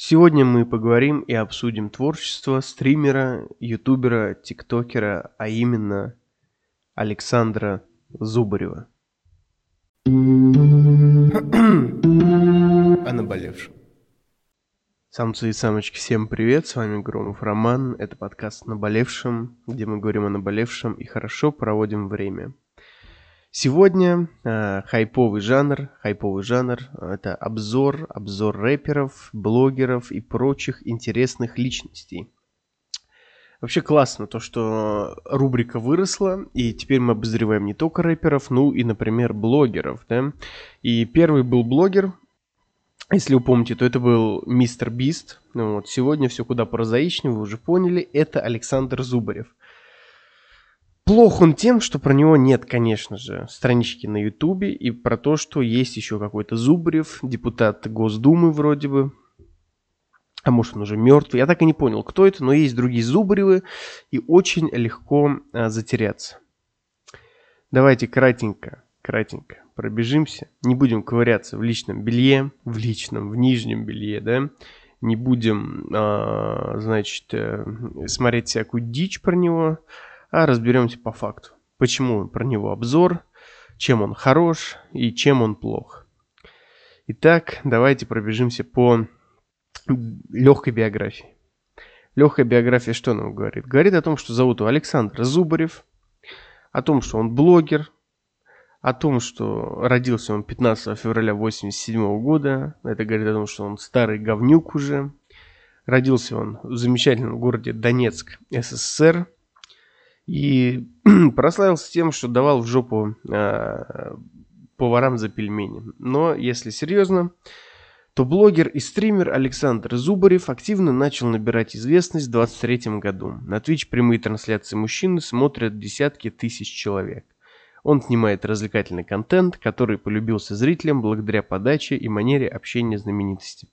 Сегодня мы поговорим и обсудим творчество стримера, ютубера, тиктокера, а именно Александра Зубарева. О наболевшем. Самцы и самочки, всем привет, с вами Громов Роман, это подкаст «Наболевшем», где мы говорим о наболевшем и хорошо проводим время – Сегодня э, хайповый жанр, хайповый жанр – это обзор, обзор рэперов, блогеров и прочих интересных личностей. Вообще классно то, что рубрика выросла, и теперь мы обозреваем не только рэперов, ну и, например, блогеров, да. И первый был блогер, если вы помните, то это был Мистер Бист. Ну, вот, сегодня все куда прозаичнее, вы уже поняли, это Александр Зубарев – Плох он тем, что про него нет, конечно же, странички на Ютубе и про то, что есть еще какой-то Зубрев, депутат Госдумы вроде бы. А может он уже мертвый. Я так и не понял, кто это, но есть другие Зубревы и очень легко а, затеряться. Давайте кратенько, кратенько пробежимся. Не будем ковыряться в личном белье, в личном, в нижнем белье, да. Не будем, а, значит, э, смотреть всякую дичь про него а разберемся по факту. Почему про него обзор, чем он хорош и чем он плох. Итак, давайте пробежимся по легкой биографии. Легкая биография что нам говорит? Говорит о том, что зовут его Александр Зубарев, о том, что он блогер, о том, что родился он 15 февраля 1987 года. Это говорит о том, что он старый говнюк уже. Родился он в замечательном городе Донецк, СССР. И прославился тем, что давал в жопу э, поварам за пельмени. Но, если серьезно, то блогер и стример Александр Зубарев активно начал набирать известность в 2023 году. На Twitch прямые трансляции мужчины смотрят десятки тысяч человек. Он снимает развлекательный контент, который полюбился зрителям благодаря подаче и манере общения знаменитости.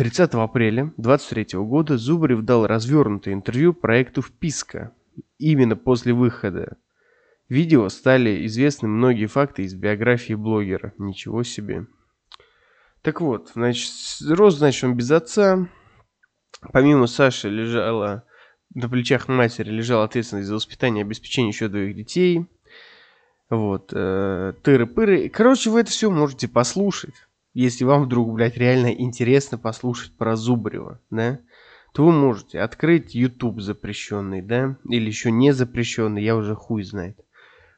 30 апреля 2023 года Зубарев дал развернутое интервью проекту «Вписка». Именно после выхода видео стали известны многие факты из биографии блогера. Ничего себе. Так вот, значит, рос, значит, он без отца. Помимо Саши лежала на плечах матери лежала ответственность за воспитание и обеспечение еще двоих детей. Вот. Э, тыры-пыры. Короче, вы это все можете послушать если вам вдруг, блядь, реально интересно послушать про Зубарева, да, то вы можете открыть YouTube запрещенный, да, или еще не запрещенный, я уже хуй знает.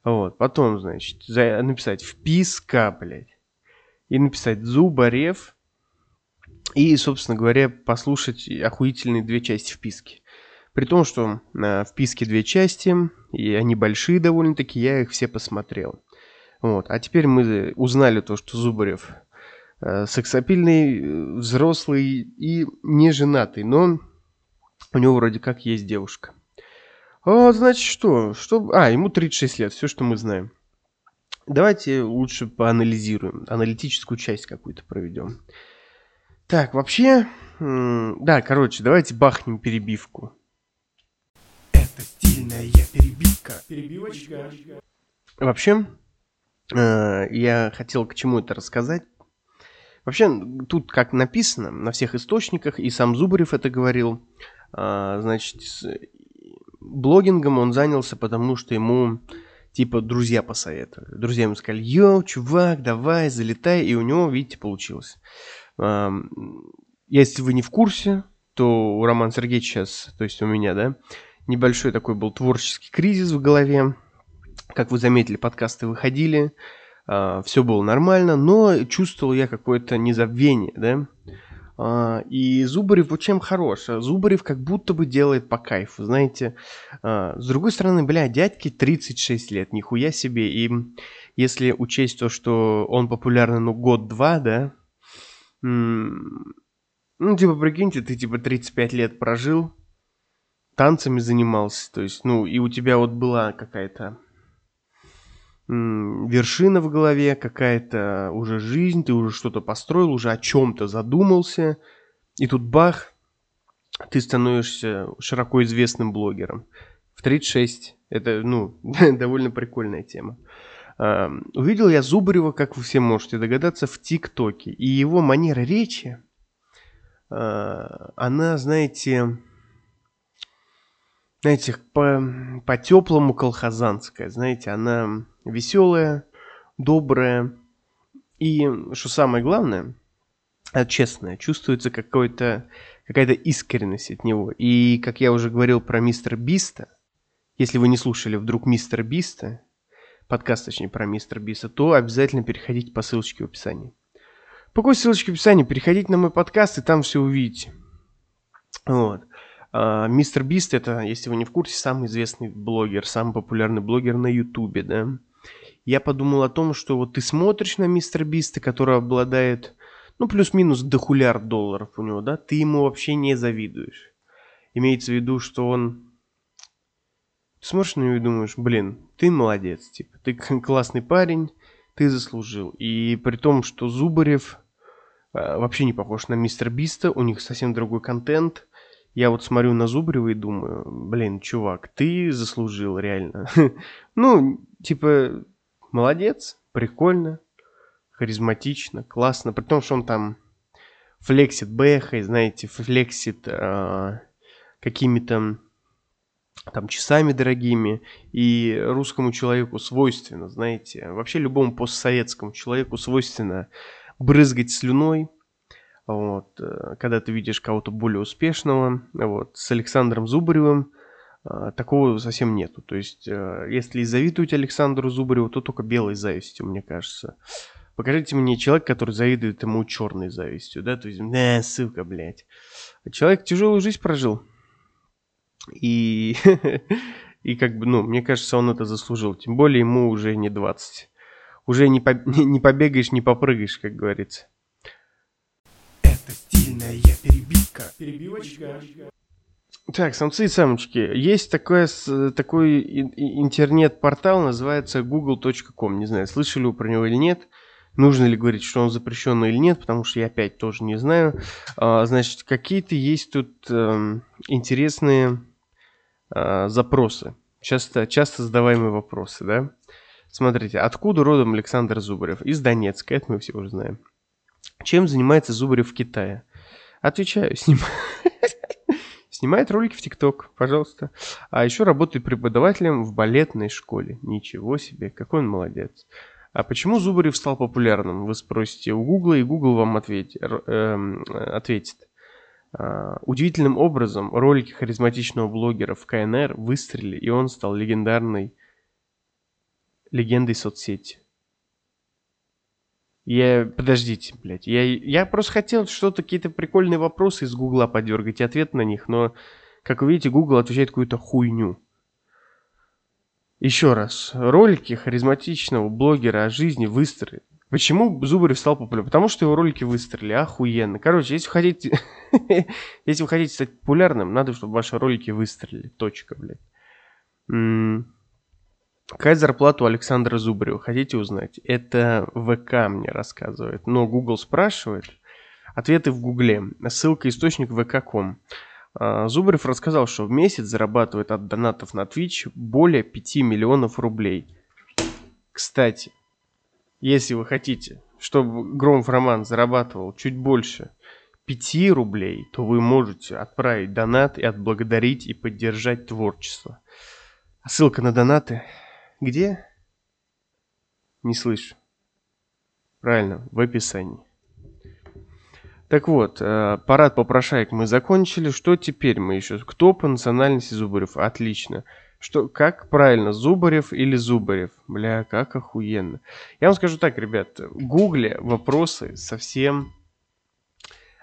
Вот, потом, значит, за, написать вписка, блядь, и написать Зубарев, и, собственно говоря, послушать охуительные две части вписки. При том, что э, вписки две части, и они большие довольно-таки, я их все посмотрел. Вот. А теперь мы узнали то, что Зубарев сексапильный, э, взрослый и не женатый, но у него вроде как есть девушка. А, значит, что? что? А, ему 36 лет, все, что мы знаем. Давайте лучше поанализируем, аналитическую часть какую-то проведем. Так, вообще, да, короче, давайте бахнем перебивку. Это стильная перебивка. Перебивочка. Вообще, э, я хотел к чему это рассказать. Вообще, тут как написано на всех источниках, и сам Зубарев это говорил, а, значит, блогингом он занялся, потому что ему типа друзья посоветовали. Друзья ему сказали, йоу, чувак, давай, залетай, и у него, видите, получилось. А, если вы не в курсе, то у Романа Сергеевича сейчас, то есть у меня, да, небольшой такой был творческий кризис в голове. Как вы заметили, подкасты выходили, все было нормально, но чувствовал я какое-то незабвение, да. Uh, и Зубарев вот чем хорош? Зубарев как будто бы делает по кайфу, знаете. С другой стороны, бля, дядьке 36 лет, нихуя себе. И если учесть то, что он популярный, ну, год-два, да, ну, типа, прикиньте, ты, типа, 35 лет прожил, танцами занимался, то есть, ну, и у тебя вот была какая-то вершина в голове, какая-то уже жизнь, ты уже что-то построил, уже о чем-то задумался, и тут бах, ты становишься широко известным блогером. В 36. Это, ну, довольно прикольная тема. Uh, увидел я Зубарева, как вы все можете догадаться, в ТикТоке. И его манера речи, она, знаете, знаете, по, по-теплому колхозанская, знаете, она веселая, добрая, и, что самое главное, честная, чувствуется какой-то, какая-то искренность от него. И, как я уже говорил про мистера Биста, если вы не слушали вдруг мистера Биста, подкаст, точнее, про мистера Биста, то обязательно переходите по ссылочке в описании. По какой ссылочке в описании? Переходите на мой подкаст, и там все увидите. Вот. А, мистер Бист это, если вы не в курсе, самый известный блогер, самый популярный блогер на Ютубе, да. Я подумал о том, что вот ты смотришь на мистера Биста, который обладает, ну, плюс-минус дохулярд долларов у него, да, ты ему вообще не завидуешь. Имеется в виду, что он... Ты смотришь на него и думаешь, блин, ты молодец, типа, ты классный парень, ты заслужил. И при том, что Зубарев э, вообще не похож на мистер Биста, у них совсем другой контент – я вот смотрю на Зубрева и думаю, блин, чувак, ты заслужил реально. ну, типа, молодец, прикольно, харизматично, классно. При том, что он там флексит бэхой, знаете, флексит э, какими-то там часами дорогими. И русскому человеку свойственно, знаете, вообще любому постсоветскому человеку свойственно брызгать слюной, вот, э, когда ты видишь кого-то более успешного, вот, с Александром Зубаревым э, такого совсем нету. То есть, э, если завидуете Александру Зубареву, то только белой завистью, мне кажется. Покажите мне человека, который завидует ему черной завистью, да, то есть, не, ссылка, блядь. Человек тяжелую жизнь прожил. И, и как бы, ну, мне кажется, он это заслужил. Тем более ему уже не 20. Уже не, по, не побегаешь, не попрыгаешь, как говорится. Перебивочка. Так, самцы и самочки. Есть такое, такой интернет-портал, называется google.com. Не знаю, слышали вы про него или нет. Нужно ли говорить, что он запрещенный или нет, потому что я опять тоже не знаю. А, значит, какие-то есть тут э, интересные э, запросы. Часто, часто задаваемые вопросы, да? Смотрите, откуда родом Александр Зубарев? Из Донецка, это мы все уже знаем. Чем занимается Зубарев в Китае? Отвечаю, сним... снимает ролики в ТикТок, пожалуйста. А еще работает преподавателем в балетной школе. Ничего себе, какой он молодец. А почему Зубарев стал популярным? Вы спросите у Гугла, и Google вам ответит. Э, ответит. Uh, удивительным образом ролики харизматичного блогера в КНР выстрелили, и он стал легендарной легендой соцсети. Я... Подождите, блядь. Я, я просто хотел что-то, какие-то прикольные вопросы из Гугла подергать и ответ на них, но, как вы видите, Google отвечает какую-то хуйню. Еще раз. Ролики харизматичного блогера о жизни выстрелили. Почему Зубарев стал популярным? Потому что его ролики выстрелили. Охуенно. Короче, если вы хотите... если вы хотите стать популярным, надо, чтобы ваши ролики выстрелили. Точка, блядь. Какая зарплата у Александра Зубарева? Хотите узнать? Это ВК мне рассказывает. Но Google спрашивает. Ответы в Гугле. Ссылка источник vk.com. А, Зубарев рассказал, что в месяц зарабатывает от донатов на Twitch более 5 миллионов рублей. Кстати, если вы хотите, чтобы Громов Роман зарабатывал чуть больше 5 рублей, то вы можете отправить донат и отблагодарить и поддержать творчество. Ссылка на донаты где? Не слышу. Правильно, в описании. Так вот, э, парад попрошаек мы закончили. Что теперь мы еще? Кто по национальности Зубарев? Отлично. Что, как правильно, Зубарев или Зубарев? Бля, как охуенно. Я вам скажу так, ребят, в гугле вопросы совсем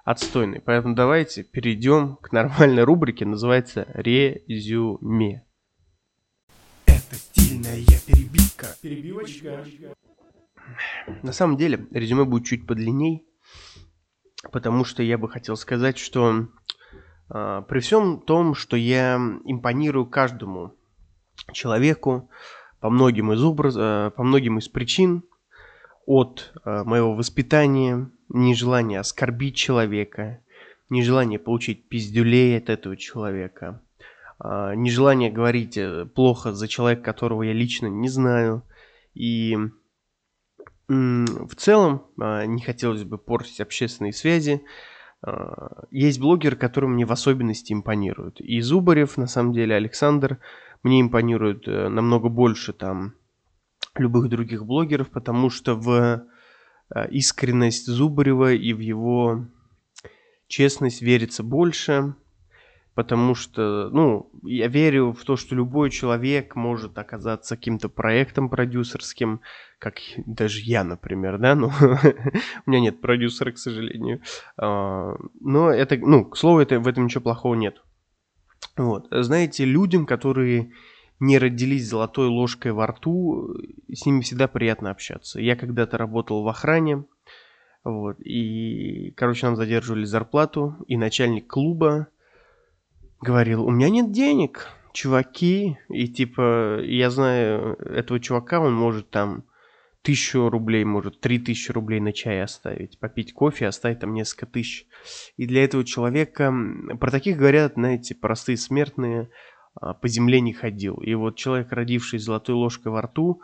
отстойные. Поэтому давайте перейдем к нормальной рубрике, называется резюме. Это стильная перебивка. Перебивочка. На самом деле, резюме будет чуть подлинней, потому что я бы хотел сказать, что э, при всем том, что я импонирую каждому человеку по многим из образ, э, по многим из причин, от э, моего воспитания, нежелания оскорбить человека, нежелания получить пиздюлей от этого человека, нежелание говорить э, плохо за человека, которого я лично не знаю. И в целом а, не хотелось бы портить общественные связи. А, есть блогеры, которые мне в особенности импонируют. И Зубарев, на самом деле, Александр, мне импонирует э, намного больше там любых других блогеров, потому что в э, искренность Зубарева и в его честность верится больше, потому что, ну, я верю в то, что любой человек может оказаться каким-то проектом продюсерским, как даже я, например, да, ну, у меня нет продюсера, к сожалению, а, но это, ну, к слову, это, в этом ничего плохого нет. Вот, знаете, людям, которые не родились золотой ложкой во рту, с ними всегда приятно общаться. Я когда-то работал в охране, вот, и, короче, нам задерживали зарплату, и начальник клуба, говорил, у меня нет денег, чуваки, и типа, я знаю этого чувака, он может там тысячу рублей, может, три тысячи рублей на чай оставить, попить кофе, оставить там несколько тысяч. И для этого человека, про таких говорят, знаете, простые смертные, а, по земле не ходил. И вот человек, родивший золотой ложкой во рту,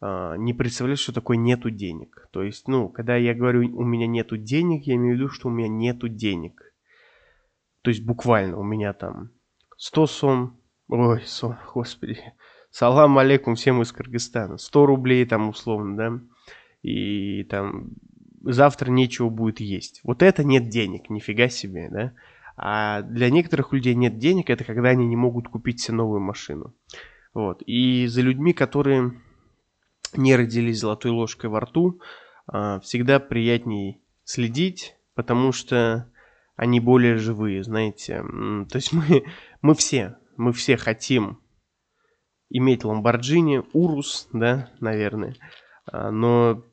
а, не представляет, что такое нету денег. То есть, ну, когда я говорю, у меня нету денег, я имею в виду, что у меня нету денег. То есть буквально у меня там 100 сом, ой, сом, господи, салам алейкум всем из Кыргызстана, 100 рублей там условно, да, и там завтра нечего будет есть. Вот это нет денег, нифига себе, да. А для некоторых людей нет денег, это когда они не могут купить себе новую машину. Вот. И за людьми, которые не родились золотой ложкой во рту, а, всегда приятней следить, потому что они более живые, знаете. То есть мы, мы все, мы все хотим иметь Ламборджини, Урус, да, наверное. А, но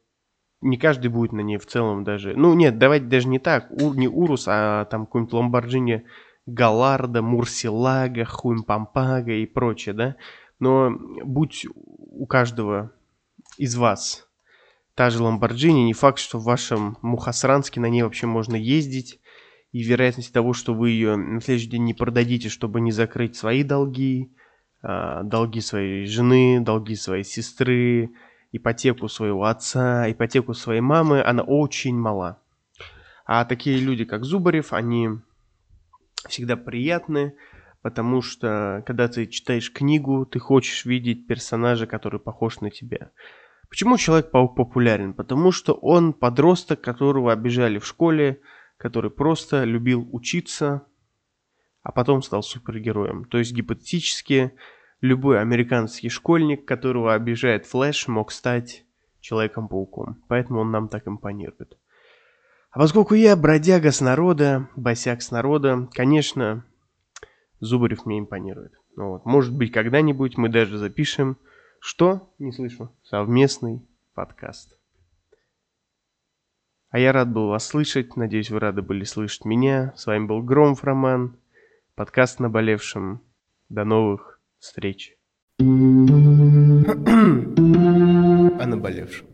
не каждый будет на ней в целом даже. Ну, нет, давайте даже не так. Ур, не Урус, а там какой-нибудь Ламборджини Галарда, Мурсилага, Хуимпампага и прочее, да. Но будь у каждого из вас та же Ламборджини, не факт, что в вашем Мухасранске на ней вообще можно ездить и вероятность того, что вы ее на следующий день не продадите, чтобы не закрыть свои долги, а, долги своей жены, долги своей сестры, ипотеку своего отца, ипотеку своей мамы, она очень мала. А такие люди, как Зубарев, они всегда приятны, потому что когда ты читаешь книгу, ты хочешь видеть персонажа, который похож на тебя. Почему Человек-паук популярен? Потому что он подросток, которого обижали в школе, который просто любил учиться, а потом стал супергероем. То есть гипотетически любой американский школьник, которого обижает Флэш, мог стать Человеком-пауком. Поэтому он нам так импонирует. А поскольку я бродяга с народа, босяк с народа, конечно, Зубарев мне импонирует. Ну вот. Может быть, когда-нибудь мы даже запишем, что, не слышу, совместный подкаст. А я рад был вас слышать. Надеюсь, вы рады были слышать меня. С вами был Громов Роман. Подкаст «Наболевшим». До новых встреч. О наболевшем.